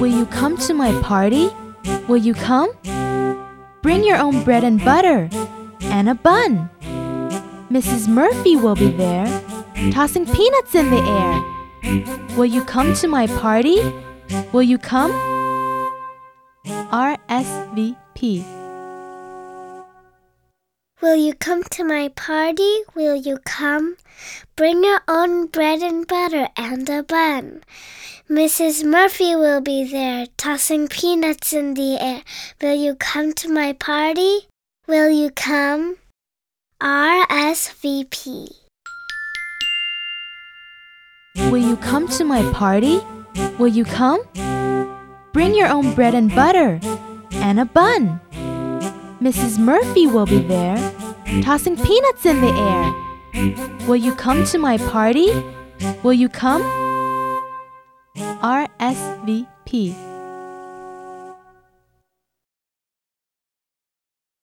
Will you come to my party? Will you come? Bring your own bread and butter and a bun. Mrs. Murphy will be there, tossing peanuts in the air. Will you come to my party? Will you come? RSVP. Will you come to my party? Will you come? Bring your own bread and butter and a bun. Mrs. Murphy will be there, tossing peanuts in the air. Will you come to my party? Will you come? RSVP. Will you come to my party? Will you come? Bring your own bread and butter and a bun. Mrs. Murphy will be there, tossing peanuts in the air. Will you come to my party? Will you come? RSVP.